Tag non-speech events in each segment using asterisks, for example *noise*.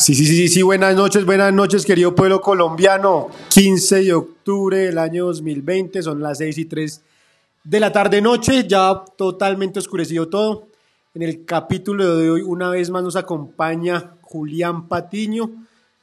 Sí, sí, sí, sí, buenas noches, buenas noches, querido pueblo colombiano. 15 de octubre del año 2020, son las 6 y 3 de la tarde-noche, ya totalmente oscurecido todo. En el capítulo de hoy, una vez más, nos acompaña Julián Patiño.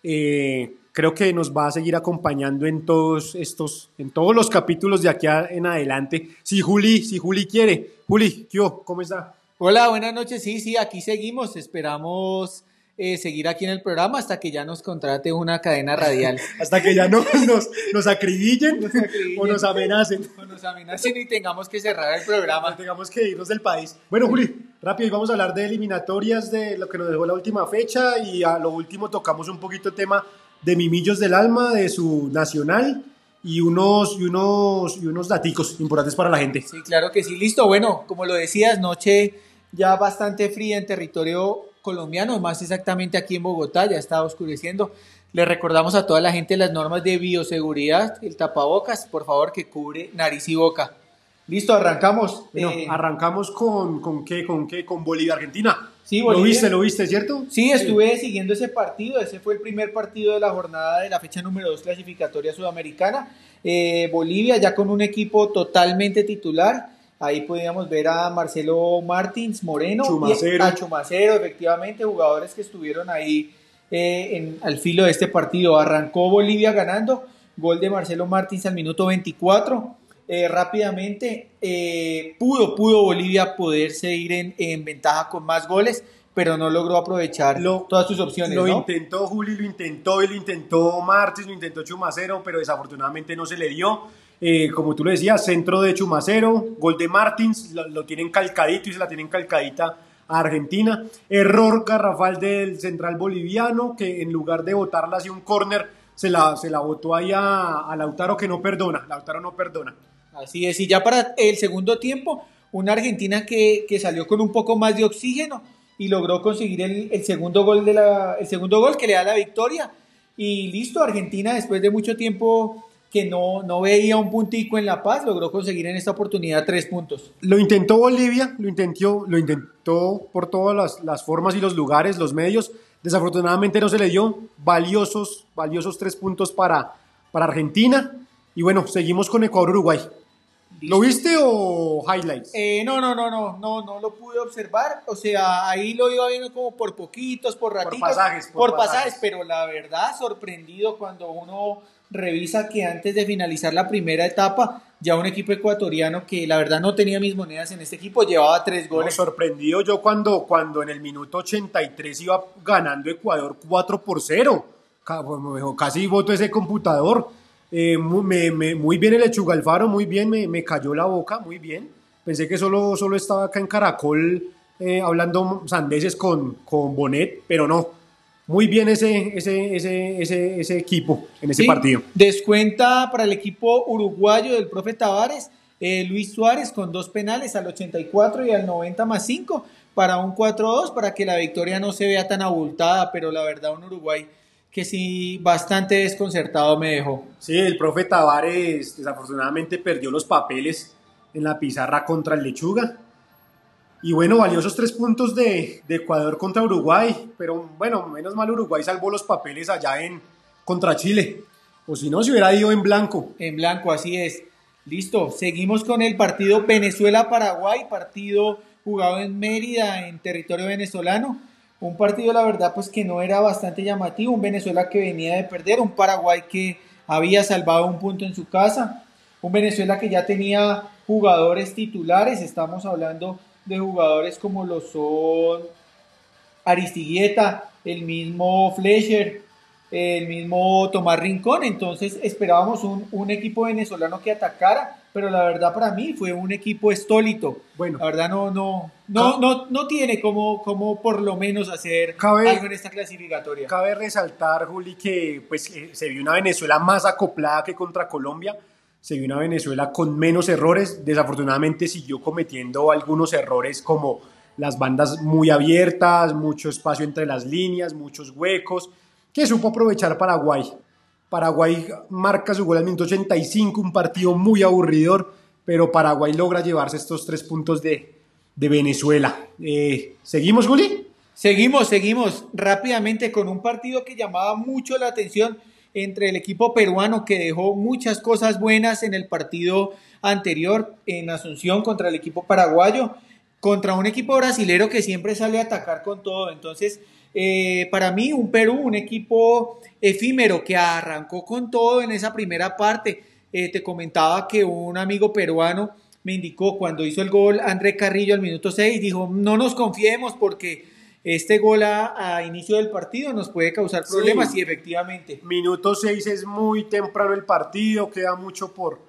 Eh, creo que nos va a seguir acompañando en todos estos, en todos los capítulos de aquí en adelante. Si Juli, si Juli quiere. Juli, ¿qué ¿cómo está? Hola, buenas noches. Sí, sí, aquí seguimos. Esperamos eh, seguir aquí en el programa hasta que ya nos contrate una cadena radial. *laughs* hasta que ya no, *laughs* nos, nos, acribillen, o nos amenacen. O nos amenacen y tengamos que cerrar el programa. tengamos que irnos del país. Bueno, Juli, rápido, vamos a hablar de eliminatorias, de lo que nos dejó la última fecha y a lo último tocamos un poquito el tema de Mimillos del Alma, de su nacional y unos, y unos, y unos daticos importantes para la gente. Sí, claro que sí, listo. Bueno, como lo decías, noche ya bastante fría en territorio colombiano, más exactamente aquí en Bogotá, ya está oscureciendo. Le recordamos a toda la gente las normas de bioseguridad, el tapabocas, por favor, que cubre nariz y boca. Listo, arrancamos. Eh, arrancamos con, con qué, con qué, con Bolivia, Argentina. Sí, Bolivia. Lo viste, lo viste, ¿cierto? Sí, estuve siguiendo ese partido. Ese fue el primer partido de la jornada de la fecha número 2 clasificatoria sudamericana. Eh, Bolivia ya con un equipo totalmente titular. Ahí podíamos ver a Marcelo Martins Moreno Chumacero. a Chumacero, efectivamente, jugadores que estuvieron ahí eh, en, al filo de este partido. Arrancó Bolivia ganando, gol de Marcelo Martins al minuto 24. Eh, rápidamente eh, pudo, pudo Bolivia poderse ir en, en, ventaja con más goles, pero no logró aprovechar todas sus opciones. Lo intentó Juli, lo intentó, y lo intentó Martins, lo intentó Chumacero, pero desafortunadamente no se le dio. Eh, como tú lo decías, centro de Chumacero, gol de Martins, lo, tienen calcadito y se la tienen calcadita a Argentina. Error garrafal del central boliviano, que en lugar de botarla hacia un córner, se la, se la botó ahí a, Lautaro, que no perdona. Lautaro no perdona. Así es, y ya para el segundo tiempo, una Argentina que, que salió con un poco más de oxígeno y logró conseguir el, el, segundo gol de la, el segundo gol que le da la victoria. Y listo, Argentina después de mucho tiempo que no, no veía un puntico en La Paz, logró conseguir en esta oportunidad tres puntos. Lo intentó Bolivia, lo intentó, lo intentó por todas las, las formas y los lugares, los medios. Desafortunadamente no se le dio valiosos, valiosos tres puntos para, para Argentina. Y bueno, seguimos con Ecuador-Uruguay. ¿Lo viste o highlights? Eh, no, no, no, no, no, no lo pude observar. O sea, ahí lo iba viendo como por poquitos, por ratitos. Por pasajes. Por, pasajes. pero la verdad, sorprendido cuando uno revisa que antes de finalizar la primera etapa, ya un equipo ecuatoriano que la verdad no tenía mis monedas en este equipo, llevaba tres goles. sorprendido yo cuando, cuando en el minuto 83 iba ganando Ecuador 4 por 0. Casi voto ese computador. Eh, muy, bien el Lechuga Alfaro, muy bien, me, cayó la boca, muy bien. Pensé que solo, solo estaba acá en Caracol eh, hablando sandeces con, con Bonet, pero no muy bien ese, ese, ese, ese, equipo en ese partido. Descuenta para el equipo uruguayo del profe Tavares, eh, Luis Suárez con dos penales al 84 y al 90 más 5 para un 4-2 para que la victoria no se vea tan abultada, pero la verdad un Uruguay que sí bastante desconcertado me dejó. Sí, el profe Tavares desafortunadamente perdió los papeles en la pizarra contra el Lechuga y bueno, valiosos tres puntos de, Ecuador contra Uruguay, pero bueno, menos mal Uruguay salvó los papeles allá en contra Chile. O si no, se hubiera ido en blanco. En blanco, así es. Listo, seguimos con el partido Venezuela-Paraguay, partido jugado en Mérida, en territorio venezolano. Un partido, la verdad, pues que no era bastante llamativo. Un Venezuela que venía de perder, un Paraguay que había salvado un punto en su casa. Un Venezuela que ya tenía jugadores titulares, estamos hablando de jugadores como lo son Aristigueta, el mismo Fleischer, el mismo Tomás Rincón. Entonces esperábamos un, equipo venezolano que atacara, pero la verdad para mí fue un equipo estólito. Bueno, la verdad no, no, no, no, no tiene como, como por lo menos hacer algo en esta clasificatoria. Cabe resaltar, Juli, que pues eh, se vio una Venezuela más acoplada que contra Colombia se vio una Venezuela con menos errores, desafortunadamente siguió cometiendo algunos errores como las bandas muy abiertas, mucho espacio entre las líneas, muchos huecos, que supo aprovechar Paraguay. Paraguay marca su gol al minuto 85, un partido muy aburridor, pero Paraguay logra llevarse estos tres puntos de, Venezuela. Eh, ¿Seguimos, Juli? Seguimos, seguimos rápidamente con un partido que llamaba mucho la atención entre el equipo peruano que dejó muchas cosas buenas en el partido anterior en Asunción contra el equipo paraguayo, contra un equipo brasilero que siempre sale a atacar con todo. Entonces, eh, para mí, un Perú, un equipo efímero que arrancó con todo en esa primera parte. Eh, te comentaba que un amigo peruano me indicó cuando hizo el gol André Carrillo al minuto 6, dijo, no nos confiemos porque este gol a, inicio del partido nos puede causar problemas y efectivamente. Minuto 6 es muy temprano el partido, queda mucho por,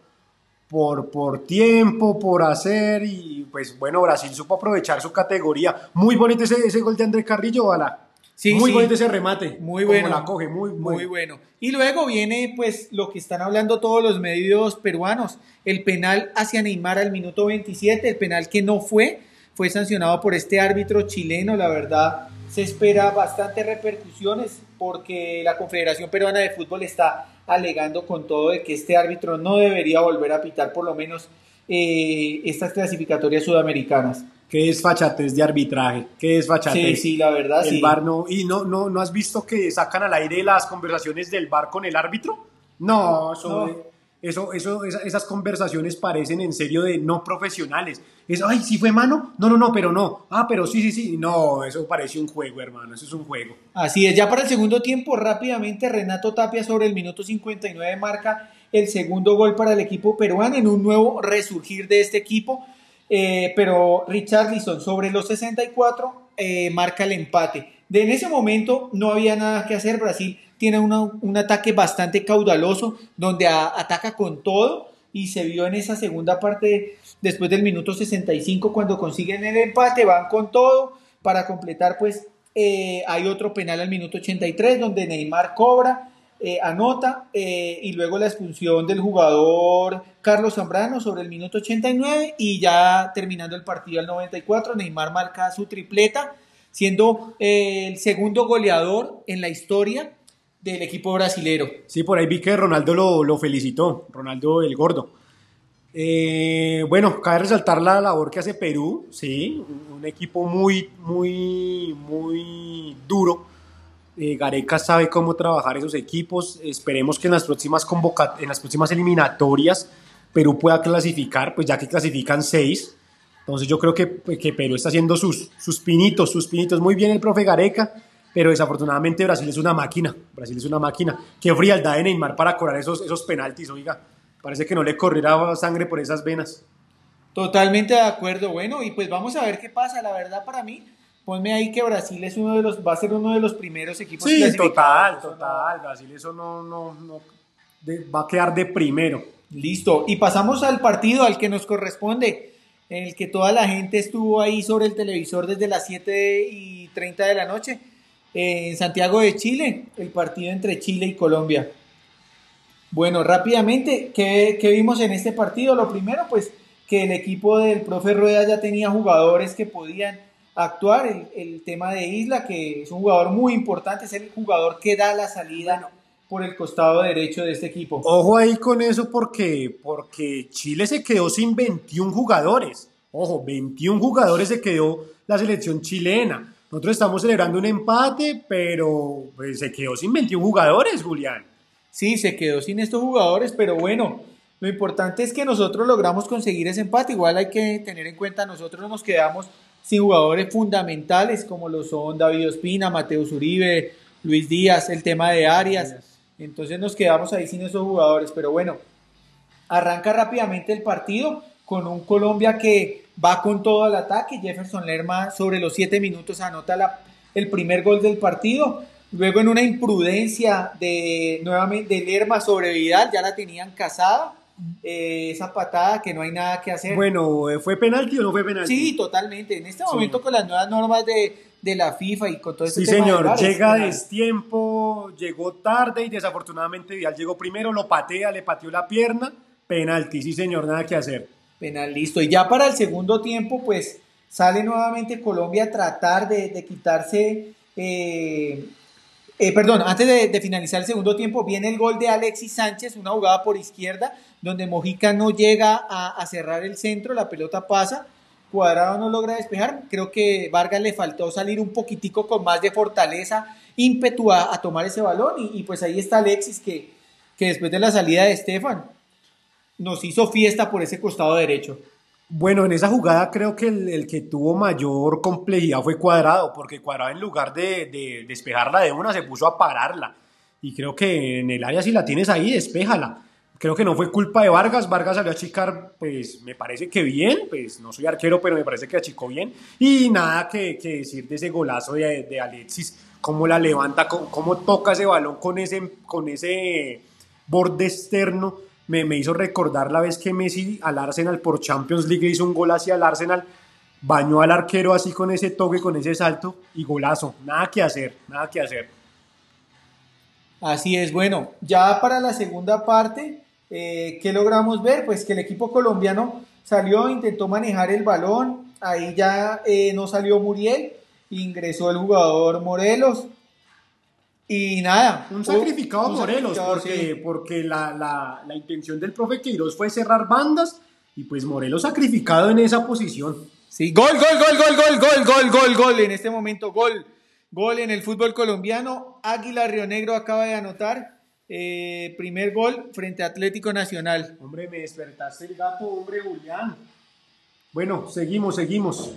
por, por tiempo, por hacer y pues bueno, Brasil supo aprovechar su categoría. Muy bonito ese, ese gol de André Carrillo, Bala. Sí, muy bonito ese remate. Muy bueno. la coge, muy, muy, bueno. Y luego viene pues lo que están hablando todos los medios peruanos, el penal hacia Neymar al minuto 27, el penal que no fue, fue sancionado por este árbitro chileno, la verdad se espera bastantes repercusiones porque la Confederación Peruana de Fútbol está alegando con todo de que este árbitro no debería volver a pitar por lo menos eh, estas clasificatorias sudamericanas. Qué desfachatez de arbitraje, qué desfachatez. Sí, sí, la verdad, el Bar no, y no, no, ¿no has visto que sacan al aire las conversaciones del bar con el árbitro? No, eso, eso, eso esas conversaciones parecen en serio de no profesionales. Es, ay, ¿sí fue mano? No, no, no, pero no. Ah, pero sí, sí, sí. No, eso parece un juego, hermano, eso es un juego. Así es, ya para el segundo tiempo, rápidamente, Renato Tapia sobre el minuto 59 marca el segundo gol para el equipo peruano en un nuevo resurgir de este equipo eh, pero Richarlison sobre los 64 eh, marca el empate. De en ese momento no había nada que hacer. Brasil tiene un ataque bastante caudaloso donde ataca con todo y se vio en esa segunda parte después del minuto 65 cuando consiguen el empate, van con todo para completar pues eh, hay otro penal al minuto 83 donde Neymar cobra eh, anota eh, y luego la expulsión del jugador Carlos Zambrano sobre el minuto 89 y ya terminando el partido al 94 Neymar marca su tripleta siendo el segundo goleador en la historia del equipo brasilero. Sí, por ahí vi que Ronaldo lo, lo felicitó, Ronaldo el gordo. bueno, cabe resaltar la labor que hace Perú, sí, un equipo muy, muy, muy duro eh, Gareca sabe cómo trabajar esos equipos. Esperemos que en las próximas en las próximas eliminatorias Perú pueda clasificar, pues ya que clasifican seis. Entonces yo creo que, que Perú está haciendo sus, sus pinitos, sus pinitos. Muy bien el profe Gareca, pero desafortunadamente Brasil es una máquina. Brasil es una máquina. Qué frialdad de Neymar para cobrar esos, esos penaltis, oiga. Parece que no le corriera sangre por esas venas. Totalmente de acuerdo. Bueno, y pues vamos a ver qué pasa. La verdad para mí ponme ahí que Brasil es uno de los, va a ser uno de los primeros equipos Sí, total, total. Brasil eso no, no, no va a quedar de primero. Listo. Y pasamos al partido al que nos corresponde, en el que toda la gente estuvo ahí sobre el televisor desde las 7 y 30 de la noche, en Santiago de Chile, el partido entre Chile y Colombia. Bueno, rápidamente, ¿qué, ¿qué, vimos en este partido? Lo primero, pues que el equipo del profe Rueda ya tenía jugadores que podían actuar el, el, tema de Isla, que es un jugador muy importante, es el jugador que da la salida por el costado derecho de este equipo. Ojo ahí con eso porque, porque Chile se quedó sin 21 jugadores. Ojo, 21 jugadores se quedó la selección chilena. Nosotros estamos celebrando un empate, pero pues, se quedó sin 21 jugadores, Julián. Sí, se quedó sin estos jugadores, pero bueno, lo importante es que nosotros logramos conseguir ese empate. Igual hay que tener en cuenta, nosotros nos quedamos sin jugadores fundamentales como lo son David Ospina, Mateus Uribe, Luis Díaz, el tema de Arias. Entonces nos quedamos ahí sin esos jugadores. Pero bueno, arranca rápidamente el partido con un Colombia que va con todo el ataque. Jefferson Lerma sobre los siete minutos anota la, el primer gol del partido. Luego en una imprudencia de nuevamente de Lerma sobre Vidal, ya la tenían casada. Eh, esa patada que no hay nada que hacer. Bueno, ¿fue penalti o no fue penalti? Sí, totalmente. En este momento con las nuevas normas de, de la FIFA y con todo este Sí, señor, llega a destiempo, llegó tarde y desafortunadamente Vidal llegó primero, lo patea, le pateó la pierna, penalti, sí, señor, nada que hacer. Penal, listo. Y ya para el segundo tiempo, pues sale nuevamente Colombia a tratar de, quitarse eh, eh, perdón, antes de, finalizar el segundo tiempo, viene el gol de Alexis Sánchez, una jugada por izquierda, donde Mojica no llega a, cerrar el centro, la pelota pasa Cuadrado no logra despejar. Creo que Vargas le faltó salir un poquitico con más de fortaleza, ímpetu a, tomar ese balón. Y, pues ahí está Alexis que, que después de la salida de Estefan nos hizo fiesta por ese costado derecho. Bueno, en esa jugada creo que el, que tuvo mayor complejidad fue Cuadrado, porque Cuadrado en lugar de, de, despejarla de una se puso a pararla. Y creo que en el área si la tienes ahí, despéjala. Creo que no fue culpa de Vargas, Vargas salió a achicar, pues me parece que bien, pues no soy arquero, pero me parece que achicó bien. Y nada que, decir de ese golazo de, de, Alexis, cómo la levanta, cómo, toca ese balón con ese, con ese borde externo me, me, hizo recordar la vez que Messi al Arsenal por Champions League hizo un gol hacia el Arsenal, bañó al arquero así con ese toque, con ese salto y golazo. Nada que hacer, nada que hacer. Así es, bueno, ya para la segunda parte, eh, ¿qué logramos ver? Pues que el equipo colombiano salió, intentó manejar el balón, ahí ya eh, no salió Muriel, ingresó el jugador Morelos, y nada. Un sacrificado Morelos, porque, porque la, intención del profe Queiroz fue cerrar bandas y pues Morelos sacrificado en esa posición. Sí, gol, gol, gol, gol, gol, gol, gol, gol, gol. En este momento, gol. Gol en el fútbol colombiano. Águila Río Negro acaba de anotar. Eh, primer gol frente a Atlético Nacional. Hombre, me despertaste el gato, hombre, Julián. Bueno, seguimos, seguimos.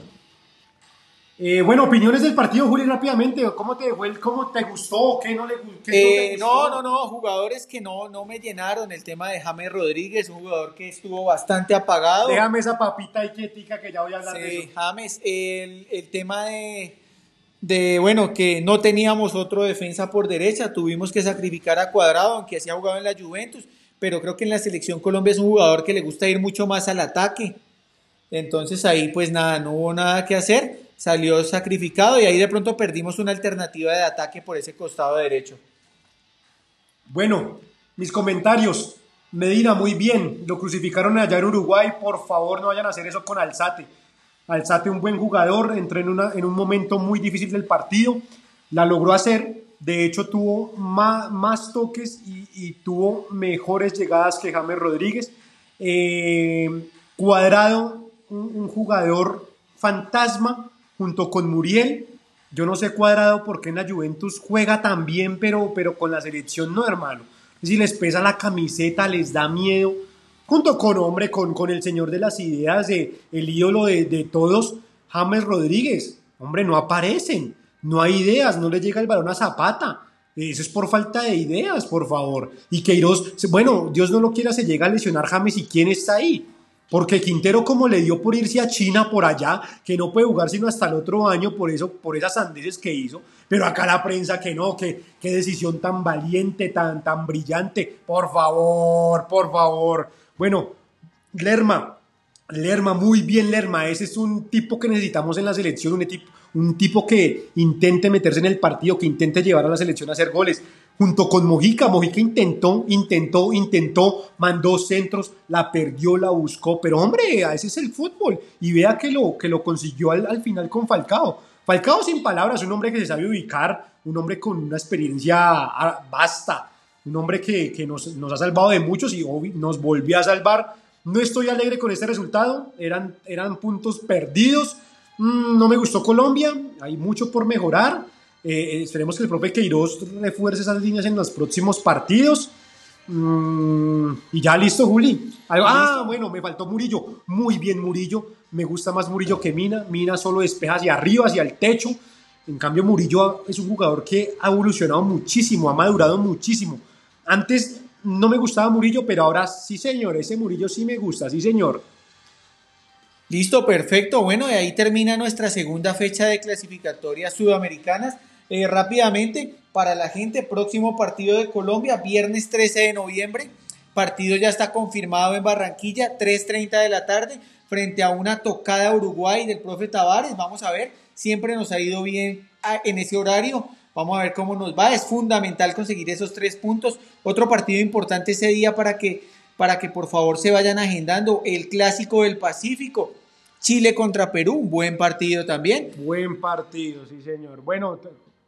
Eh, bueno, opiniones del partido, Juli, rápidamente. ¿Cómo te? ¿Cómo te gustó? ¿Qué no le qué no, no, no, jugadores que no, no me llenaron. El tema de James Rodríguez, un jugador que estuvo bastante apagado. Déjame esa papita y quietica que ya voy a hablar de eso. James, el, el tema de, de, bueno, que no teníamos otro defensa por derecha, tuvimos que sacrificar a Cuadrado, aunque así ha jugado en la Juventus, pero creo que en la selección Colombia es un jugador que le gusta ir mucho más al ataque. Entonces ahí pues nada, no hubo nada que hacer salió sacrificado y ahí de pronto perdimos una alternativa de ataque por ese costado derecho. Bueno, mis comentarios. Medina, muy bien. Lo crucificaron allá en Uruguay. Por favor, no vayan a hacer eso con Alzate. Alzate, un buen jugador, entró en, una, en un momento muy difícil del partido. La logró hacer. De hecho, tuvo más, toques y, tuvo mejores llegadas que James Rodríguez. Eh, cuadrado, un jugador fantasma junto con Muriel. Yo no sé cuadrado porque en la Juventus juega tan bien, pero, pero con la selección no, hermano. Si les pesa la camiseta, les da miedo. Junto con, hombre, con, con el señor de las ideas, de, el ídolo de, de todos, James Rodríguez. Hombre, no aparecen, no hay ideas, no le llega el balón a Zapata. Eso es por falta de ideas, por favor. Y Queiroz, bueno, Dios no lo quiera, se llega a lesionar James y quién está ahí. Porque Quintero como le dio por irse a China por allá, que no puede jugar sino hasta el otro año por eso, por esas sandeces que hizo, pero acá la prensa que no, que qué decisión tan valiente, tan, tan brillante, por favor, por favor. Bueno, Lerma, Lerma, muy bien Lerma, ese es un tipo que necesitamos en la selección, un tipo, un tipo que intente meterse en el partido, que intente llevar a la selección a hacer goles junto con Mojica. Mojica intentó, intentó, intentó, mandó centros, la perdió, la buscó, pero hombre, ese es el fútbol. Y vea que lo, que lo consiguió al, final con Falcao. Falcao sin palabras, un hombre que se sabe ubicar, un hombre con una experiencia basta, un hombre que, nos, ha salvado de muchos y nos volvió a salvar. No estoy alegre con este resultado, eran, eran puntos perdidos. Mm, no me gustó Colombia, hay mucho por mejorar. Eh, esperemos que el profe Queiroz refuerce esas líneas en los próximos partidos. Mm, y ya listo, Juli. Ah, bueno, me faltó Murillo. Muy bien, Murillo. Me gusta más Murillo que Mina. Mina solo despeja hacia arriba, hacia el techo. En cambio, Murillo es un jugador que ha evolucionado muchísimo, ha madurado muchísimo. Antes no me gustaba Murillo, pero ahora sí, señor. Ese Murillo sí me gusta, sí, señor. Listo, perfecto. Bueno, y ahí termina nuestra segunda fecha de clasificatorias sudamericanas. Eh, rápidamente, para la gente, próximo partido de Colombia, viernes 13 de noviembre. Partido ya está confirmado en Barranquilla, 3.30 de la tarde, frente a una tocada Uruguay del profe Tavares. Vamos a ver, siempre nos ha ido bien ah, en ese horario. Vamos a ver cómo nos va. Es fundamental conseguir esos tres puntos. Otro partido importante ese día para que, para que por favor se vayan agendando. El clásico del Pacífico. Chile contra Perú, buen partido también. Buen partido, sí señor. Bueno,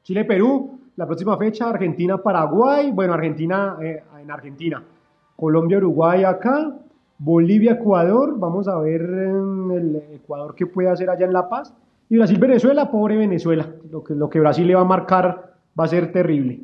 Chile-Perú, la próxima fecha, Argentina-Paraguay, bueno, Argentina eh, en Argentina, Colombia-Uruguay acá, Bolivia-Ecuador, vamos a ver el Ecuador qué puede hacer allá en La Paz. Y Brasil-Venezuela, pobre Venezuela, lo que, lo que Brasil le va a marcar va a ser terrible.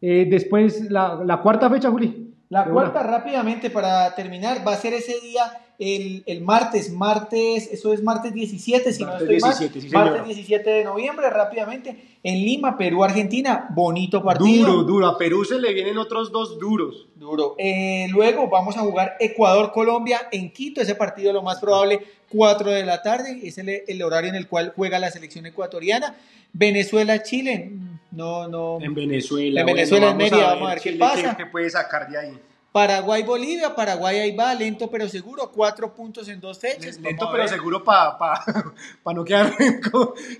Eh, después, la, la, cuarta fecha, Juli. La cuarta, rápidamente para terminar, va a ser ese día el, el, martes, martes, eso es martes 17, si no estoy 17, mal, martes 17 de noviembre, rápidamente, en Lima, Perú, Argentina, bonito partido. Duro, duro, a Perú se le vienen otros dos duros. Duro. Eh, luego vamos a jugar Ecuador-Colombia en Quito, ese partido lo más probable 4 de la tarde, es el, el horario en el cual juega la selección ecuatoriana. Venezuela-Chile, no, no. En Venezuela. En Venezuela, en Mérida, vamos a ver qué pasa. ¿Qué puede sacar de ahí? Paraguay-Bolivia, Paraguay ahí va, lento pero seguro, cuatro puntos en dos fechas. Lento pero seguro para pa, *laughs* pa no quedar en,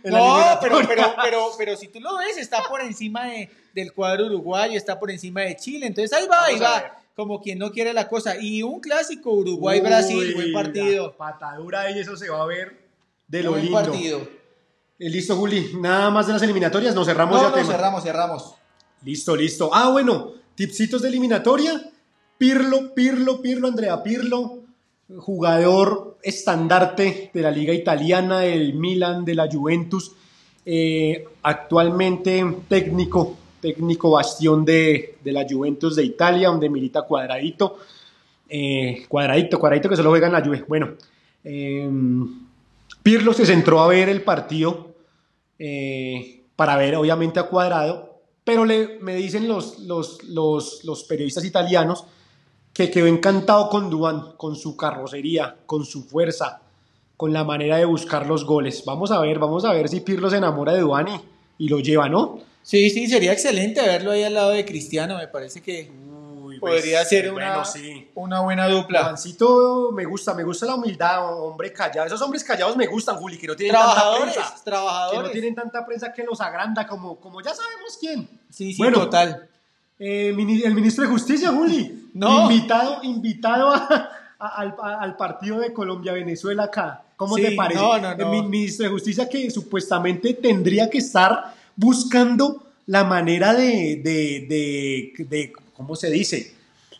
No, pero, pero, pero, pero si tú lo ves, está por encima de, del cuadro uruguayo, está por encima de Chile, entonces ahí va, ahí va, como quien no quiere la cosa. Y un clásico, Uruguay-Brasil, buen partido. Patadura y eso se va a ver de lo buen lindo. partido. Eh, listo, Juli, nada más de las eliminatorias, nos cerramos no, ya no, tema. cerramos, cerramos. Listo, listo. Ah, bueno, tipsitos de eliminatoria. Pirlo, Pirlo, Pirlo, Andrea Pirlo, jugador estandarte de la liga italiana, del Milan, de la Juventus, eh, actualmente técnico, técnico bastión de, de, la Juventus de Italia, donde milita Cuadradito, eh, Cuadradito, Cuadradito que se lo juega en la Juve. Bueno, eh, Pirlo se centró a ver el partido para ver obviamente a Cuadrado, pero le, me dicen los, los, los, los periodistas italianos que quedó encantado con Duan, con su carrocería, con su fuerza, con la manera de buscar los goles. Vamos a ver, vamos a ver si Pirlo se enamora de Duan y, y lo lleva, ¿no? Sí, sí, sería excelente verlo ahí al lado de Cristiano, me parece que Uy, podría pues, ser una, bueno, sí. una buena dupla. Juancito me gusta, me gusta la humildad, hombre callado. Esos hombres callados me gustan, Juli, que no tienen trabajadores, tanta prensa. Trabajadores. Que no tienen tanta prensa que los agranda, como, como ya sabemos quién. Sí, sí, bueno, total. Eh, el ministro de Justicia, Juli, no. invitado, invitado a, a, al, al, partido de Colombia-Venezuela acá. ¿Cómo sí, te parece? No, no, no. El ministro de Justicia que supuestamente tendría que estar buscando la manera de, de, de, de ¿cómo se dice?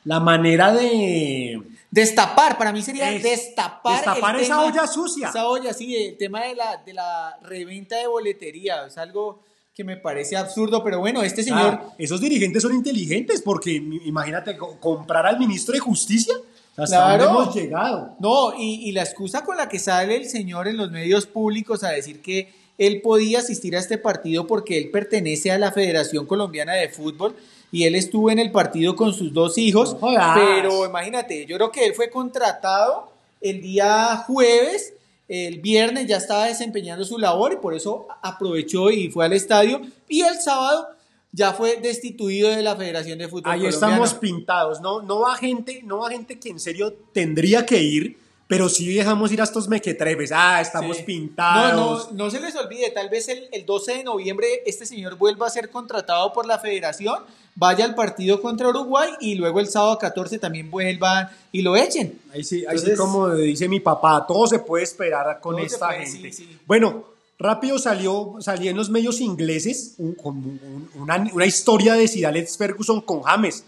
La manera de... Destapar, para mí sería es, destapar, destapar esa tema, olla sucia. Esa olla, sí, el tema de la, de la reventa de boletería, es algo que me parece absurdo, pero bueno, este señor... Ah, esos dirigentes son inteligentes porque imagínate comprar al ministro de Justicia. Hasta claro. dónde hemos llegado. No, y, y, la excusa con la que sale el señor en los medios públicos a decir que él podía asistir a este partido porque él pertenece a la Federación Colombiana de Fútbol y él estuvo en el partido con sus dos hijos, no pero imagínate, yo creo que él fue contratado el día jueves el viernes ya estaba desempeñando su labor y por eso aprovechó y fue al estadio. Y el sábado ya fue destituido de la Federación de Fútbol. Ahí colombiano. estamos pintados, ¿no? No va gente, no va gente que en serio tendría que ir, pero sí dejamos ir a estos mequetrefes. Ah, estamos Sí. pintados. No, no, no se les olvide, tal vez el, el 12 de noviembre este señor vuelva a ser contratado por la federación, vaya al partido contra Uruguay y luego el sábado 14 también vuelvan y lo echen. Ahí sí, ahí sí como dice mi papá, todo se puede esperar con esta puede, gente. sí. Bueno, rápido salió, salió en los medios ingleses un- un- una, una historia de Sir Alex Ferguson con James.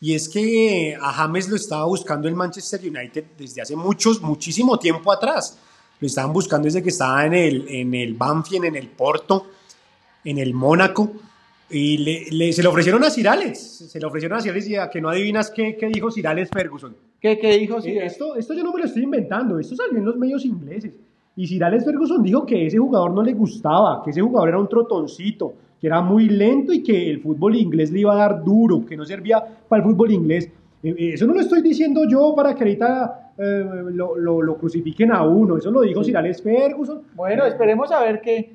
Y es que a James lo estaba buscando el Manchester United desde hace muchos, muchísimo tiempo atrás. Lo estaban buscando desde que estaba en el, en el Banfield, en el Porto, en el Mónaco. Y le, le- se le ofrecieron a Sir Alex. Se le ofrecieron a Sir Alex y a que no adivinas qué, qué dijo Sir Alex Ferguson. ¿Qué, qué dijo Eh, esto, esto yo no me lo estoy inventando, esto salió en los medios ingleses. Y Sir Alex Ferguson dijo que ese jugador no le gustaba, que ese jugador era un trotoncito, que era muy lento y que el fútbol inglés le iba a dar duro, que no servía para el fútbol inglés. Eh, eh, Eso no lo estoy diciendo yo para que ahorita eh, lo, lo- lo crucifiquen a uno, eso lo dijo Sir Alex Ferguson. Bueno, esperemos a ver qué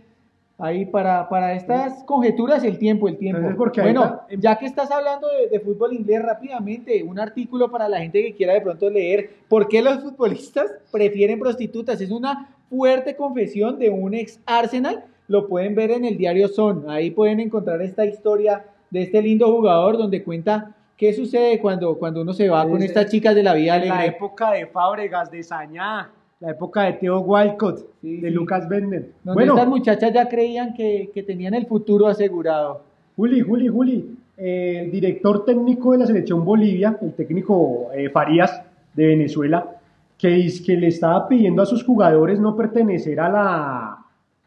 ahí para, para estas conjeturas el tiempo, el tiempo. Entonces, bueno, ahorita- ya que estás hablando de, de fútbol inglés rápidamente, un artículo para la gente que quiera de pronto leer por qué los futbolistas prefieren prostitutas. Es una fuerte confesión de un ex Arsenal. Lo pueden ver en el diario Son. Ahí pueden encontrar esta historia de este lindo jugador donde cuenta qué sucede cuando, cuando uno se va con Es- estas chicas de la vida En la alegre. época de Fábregas, de Sañá, la época de Theo Walcott, Sí, de sí. Lucas Bender. Donde estas muchachas ya creían que, que tenían el futuro asegurado. Juli, Juli, Juli, eh, el director técnico de la selección Bolivia, el técnico eh, Farías de Venezuela, que, que le estaba pidiendo a sus jugadores no pertenecer a la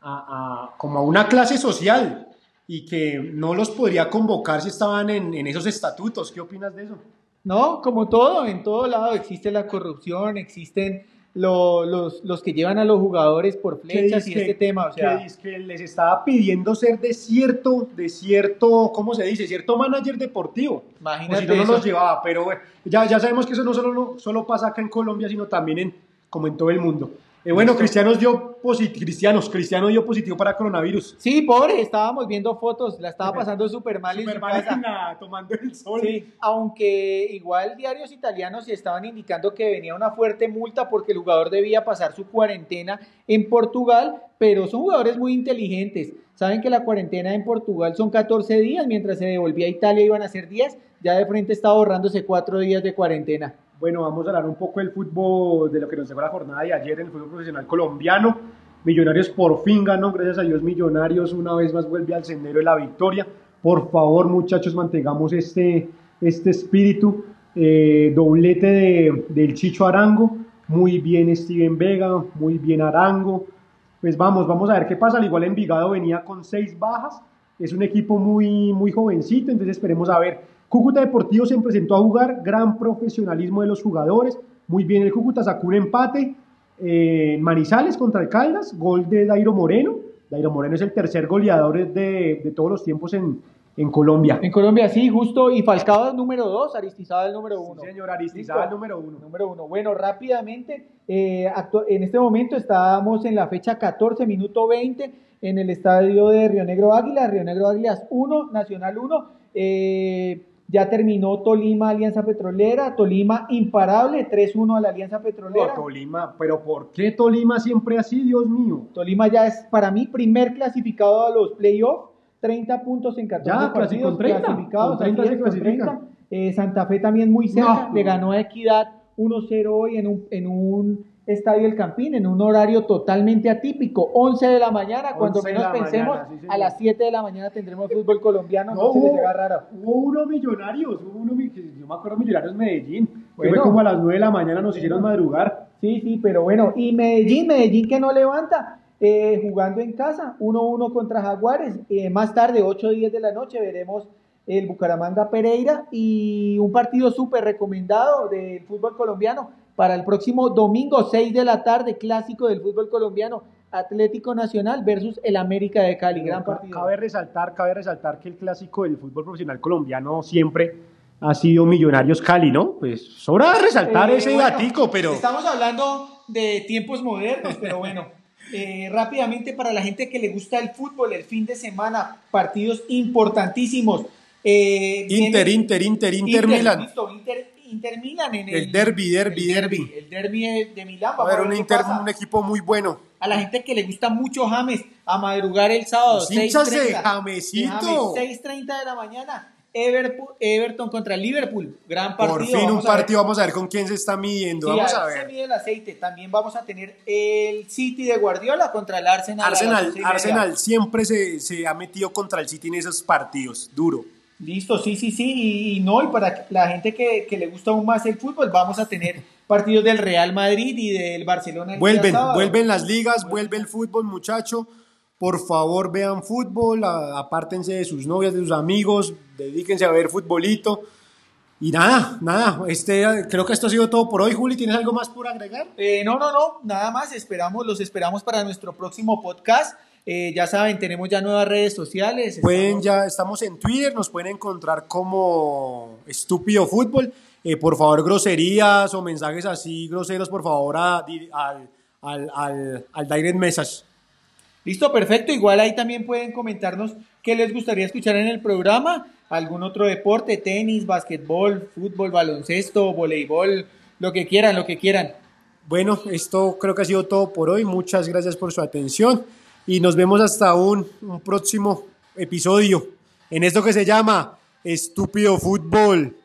a, como a una clase social y que no los podría convocar si estaban en, en esos estatutos. ¿Qué opinas de eso? No, como todo, en todo lado existe la corrupción, existen los, los, que llevan a los jugadores por flechas y este tema. O sea, que, les estaba pidiendo ser de cierto, de cierto, ¿cómo se dice? Cierto manager deportivo. Imagínate. si no, no los llevaba, pero bueno, ya, ya sabemos que eso no solo, no, solo pasa acá en Colombia, sino también en, como en todo el mundo. Eh, bueno, Cristianos dio Cristianos, Cristiano dio positivo para coronavirus. Sí, pobre, estábamos viendo fotos, la estaba *laughs* pasando súper mal en su casa. *laughs* tomando el sol. Sí, aunque igual diarios italianos estaban indicando que venía una fuerte multa porque el jugador debía pasar su cuarentena en Portugal, pero son jugadores muy inteligentes. Saben que la cuarentena en Portugal son 14 días, mientras se devolvía a Italia iban a ser 10, ya de frente estaba ahorrándose 4 días de cuarentena. Bueno, vamos a hablar un poco del fútbol, de lo que nos dejó la jornada de ayer en el fútbol profesional colombiano. Millonarios por fin ganó, gracias a Dios Millonarios una vez más vuelve al sendero de la victoria. Por favor, muchachos, mantengamos este, este espíritu. Eh, doblete de, del Chicho Arango, muy bien Steven Vega, muy bien Arango. Pues vamos, vamos a ver qué pasa. Al igual Envigado venía con seis bajas, es un equipo muy, muy jovencito, entonces esperemos a ver Cúcuta Deportivo se presentó a jugar, gran profesionalismo de los jugadores, muy bien el Cúcuta sacó un empate, eh, Manizales contra el Caldas, gol de Dairo Moreno, Dairo Moreno es el tercer goleador de, de todos los tiempos en, en, Colombia. En Colombia, sí, justo, y Falcao el número dos, Aristizaba el número uno. Sí, señor, Aristizaba el número uno. Número uno. Bueno, rápidamente, eh, en este momento estábamos en la fecha 14, minuto 20, en el estadio de Río Negro Águila, Río Negro Águilas 1, Nacional 1. Eh, ya terminó Tolima Alianza Petrolera, Tolima imparable, 3-1 a la Alianza Petrolera. Tolima, pero ¿por qué Tolima siempre así, Dios mío? Tolima ya es para mí primer clasificado a los playoffs, 30 puntos en 14 ya, partidos 30, clasificados. 30 se clasifica. Eh, Santa Fe también muy cerca, le ganó a Equidad 1-0 hoy en un, en un Estadio El Campín en un horario totalmente atípico, 11 de la mañana, cuando menos pensemos, a las 7 de la mañana tendremos fútbol colombiano, no, se les raro. Hubo uno millonarios, hubo uno, yo me acuerdo millonarios Medellín, fue como a las 9 de la mañana nos hicieron madrugar. Sí, sí, pero bueno, y Medellín, Medellín que no levanta, eh, jugando en casa, 1-1 contra Jaguares, eh, más tarde, 8 días de la noche, veremos el Bucaramanga Pereira y un partido súper recomendado del fútbol colombiano, para el próximo domingo, 6 de la tarde, clásico del fútbol colombiano, Atlético Nacional versus el América de Cali. Gran partido. Cabe resaltar, cabe resaltar que el clásico del fútbol profesional colombiano siempre ha sido Millonarios Cali, ¿no? Pues sobra resaltar eh, ese gatico, pero... Estamos hablando de tiempos modernos, pero bueno. *laughs* Eh, rápidamente para la gente que le gusta el fútbol, el fin de semana, partidos importantísimos. Eh, Inter, Inter, Inter, Inter, Milan. Inter, Inter Milan en el, el derby, derby, derby. El derby de Milán. a ver, un, Inter, un equipo muy bueno. A la gente que le gusta mucho James, a madrugar el sábado. 6.30 Jamesito. 6.30 de la mañana. Everton contra Liverpool. Gran partido. Por fin un partido. vamos a ver con quién se está midiendo. vamos a, ver. Se mide el aceite. También vamos a tener el City de Guardiola contra el Arsenal. Arsenal, Arsenal siempre se, se ha metido contra el City en esos partidos. Duro. Listo, sí, sí, sí, y, no, y para la gente que, le gusta aún más el fútbol, vamos a tener partidos del Real Madrid y del Barcelona. vuelven, vuelven las ligas, vuelve el fútbol, muchacho. Por favor, vean fútbol, apártense de sus novias, de sus amigos, dedíquense a ver futbolito. Y nada, nada, este, creo que esto ha sido todo por hoy. Juli, ¿tienes algo más por agregar? Eh, no, no, no, nada más. Esperamos, los esperamos para nuestro próximo podcast. Eh, ya saben, tenemos ya nuevas redes sociales. Pueden ya, estamos en Twitter, nos pueden encontrar como Estúpido Fútbol. Eh, por favor, groserías o mensajes así groseros, por favor, al, al, al, al direct message. Listo, perfecto. Igual ahí también pueden comentarnos qué les gustaría escuchar en el programa. Algún otro deporte, tenis, básquetbol, fútbol, baloncesto, voleibol, lo que quieran, lo que quieran. Bueno, esto creo que ha sido todo por hoy. Muchas gracias por su atención y nos vemos hasta un, próximo episodio en esto que se llama Estúpido Fútbol.